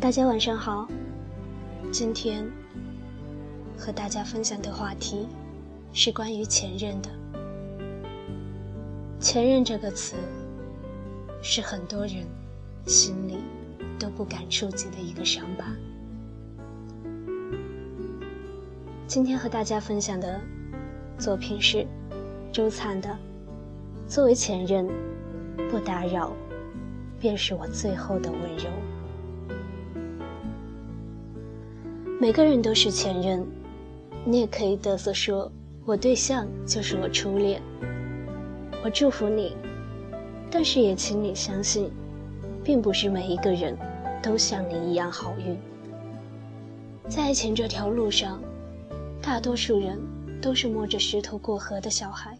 大家晚上好，今天和大家分享的话题是关于前任的。前任这个词，是很多人心里都不敢触及的一个伤疤。今天和大家分享的作品是周灿的《作为前任，不打扰，便是我最后的温柔》。每个人都是前任，你也可以嘚瑟说，我对象就是我初恋。我祝福你，但是也请你相信，并不是每一个人都像你一样好运。在爱情这条路上，大多数人都是摸着石头过河的小孩，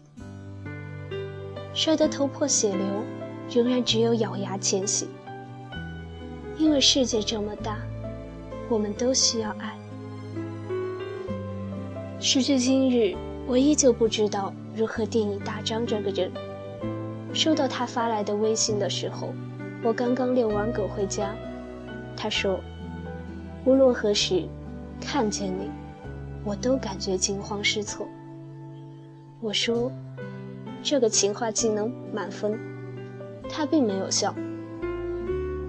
摔得头破血流，仍然只有咬牙前行。因为世界这么大。我们都需要爱。时至今日，我依旧不知道如何定义大张这个人。收到他发来的微信的时候，我刚刚遛完狗回家。他说：“无论何时看见你，我都感觉惊慌失措。”我说：“这个情话技能满分。”他并没有笑。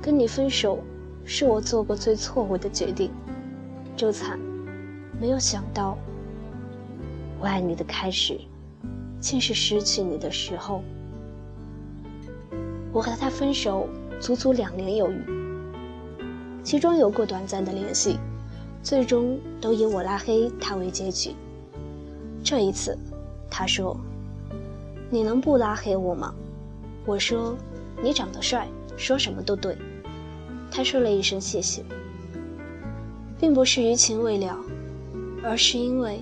跟你分手。是我做过最错误的决定，周灿，没有想到，我爱你的开始，竟是失去你的时候。我和他分手足足两年有余，其中有过短暂的联系，最终都以我拉黑他为结局。这一次，他说：“你能不拉黑我吗？”我说：“你长得帅，说什么都对。”他说了一声谢谢，并不是余情未了，而是因为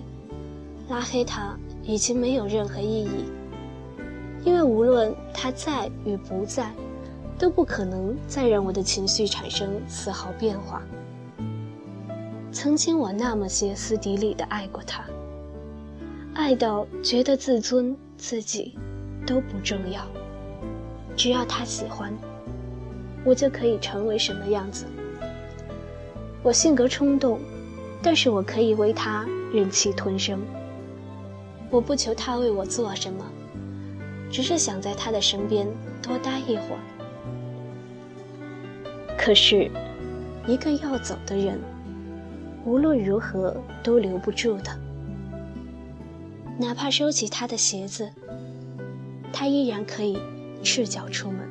拉黑他已经没有任何意义，因为无论他在与不在，都不可能再让我的情绪产生丝毫变化。曾经我那么歇斯底里的爱过他，爱到觉得自尊自己都不重要，只要他喜欢。我就可以成为什么样子？我性格冲动，但是我可以为他忍气吞声。我不求他为我做什么，只是想在他的身边多待一会儿。可是，一个要走的人，无论如何都留不住的。哪怕收起他的鞋子，他依然可以赤脚出门。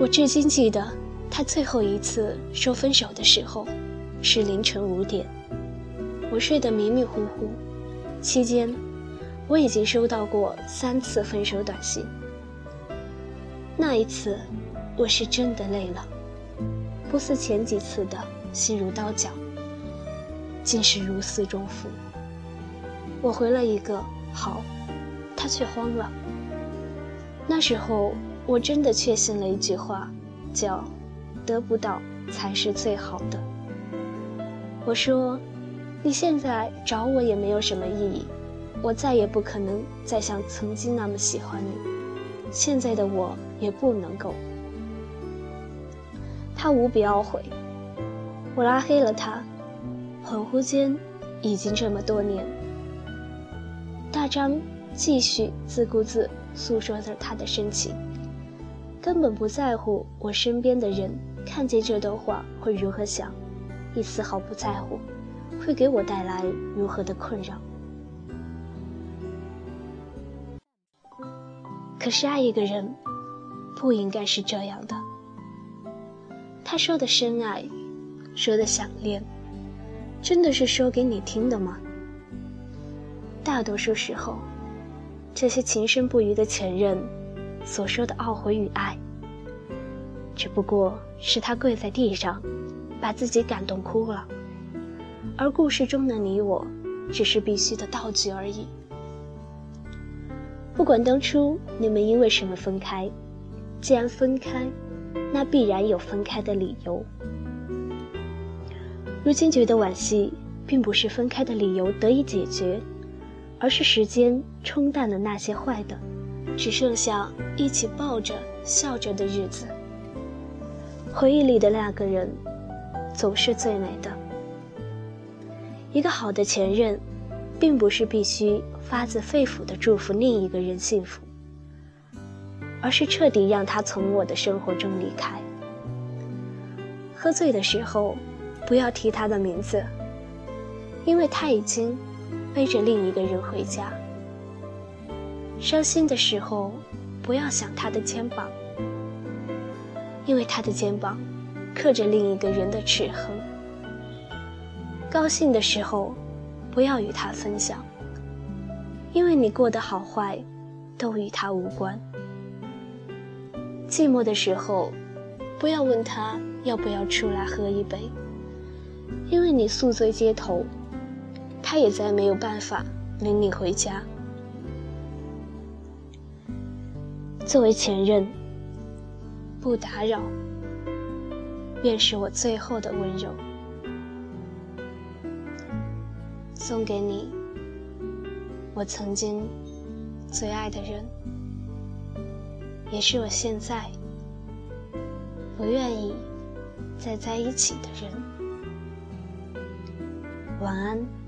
我至今记得，他最后一次说分手的时候，是凌晨五点。我睡得迷迷糊糊，期间我已经收到过三次分手短信。那一次，我是真的累了，不似前几次的心如刀绞，竟是如释重负。我回了一个好，他却慌了。那时候。我真的确信了一句话，叫“得不到才是最好的”。我说：“你现在找我也没有什么意义，我再也不可能再像曾经那么喜欢你。现在的我也不能够。”他无比懊悔，我拉黑了他。恍惚间，已经这么多年。大张继续自顾自诉说着他的深情。根本不在乎我身边的人看见这段话会如何想，也丝毫不在乎会给我带来如何的困扰。可是爱一个人，不应该是这样的。他说的深爱，说的想念，真的是说给你听的吗？大多数时候，这些情深不渝的前任。所说的懊悔与爱，只不过是他跪在地上，把自己感动哭了，而故事中的你我，只是必须的道具而已。不管当初你们因为什么分开，既然分开，那必然有分开的理由。如今觉得惋惜，并不是分开的理由得以解决，而是时间冲淡了那些坏的，只剩下一起抱着笑着的日子。回忆里的那个人，总是最美的。一个好的前任，并不是必须发自肺腑的祝福另一个人幸福，而是彻底让他从我的生活中离开。喝醉的时候，不要提他的名字，因为他已经背着另一个人回家。伤心的时候，不要想他的肩膀。因为他的肩膀刻着另一个人的齿痕。高兴的时候，不要与他分享，因为你过得好坏都与他无关。寂寞的时候，不要问他要不要出来喝一杯，因为你宿醉街头，他也再没有办法领你回家。作为前任。不打扰，便是我最后的温柔。送给你，我曾经最爱的人，也是我现在不愿意再在一起的人。晚安。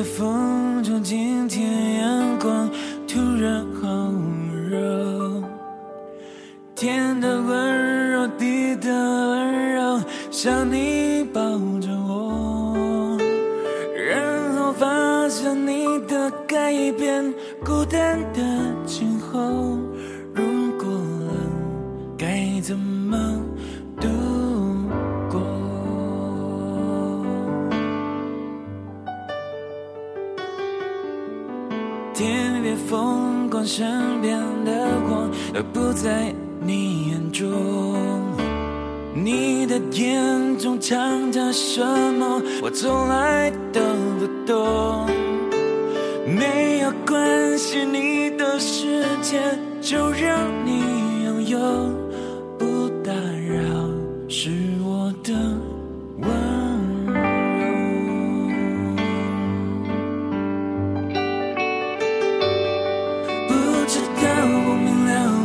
在风中，今天阳光突然好热，天的温柔，地的温柔，像你抱着我，然后发现你的改变，孤单的今后，如果冷，该怎么？度我，身边的光都不在你眼中。你的眼中藏着什么？我从来都不懂。没有关系，你的世界就让你拥有，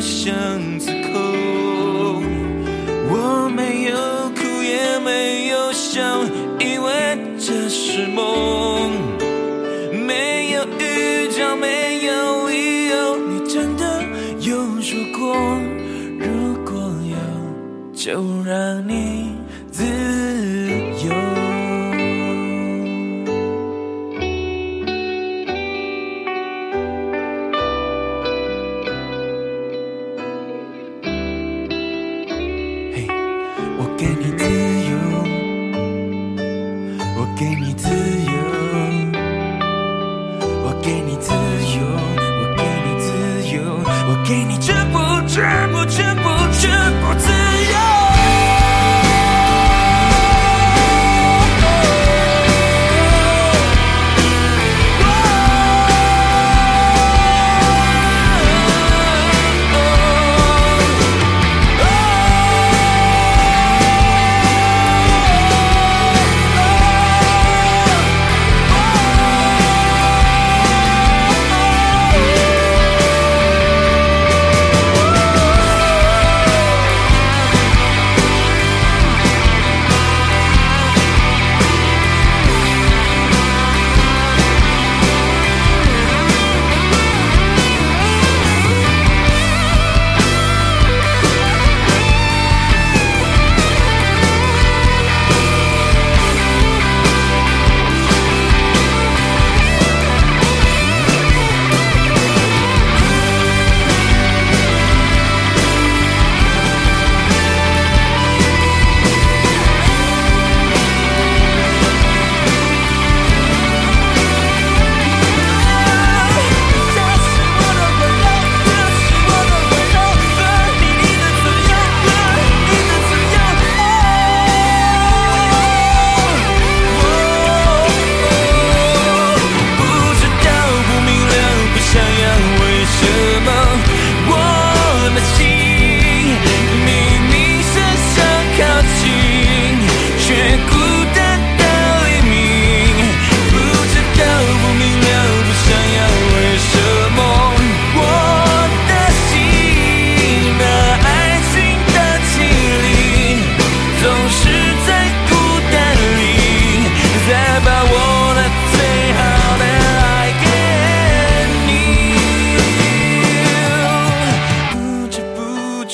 巷子口，我没有哭也没有笑，以为这是梦。没有预兆，没有理由，你真的有说过，如果有，就让自由我给你自由我给你自由我给你全部全部全部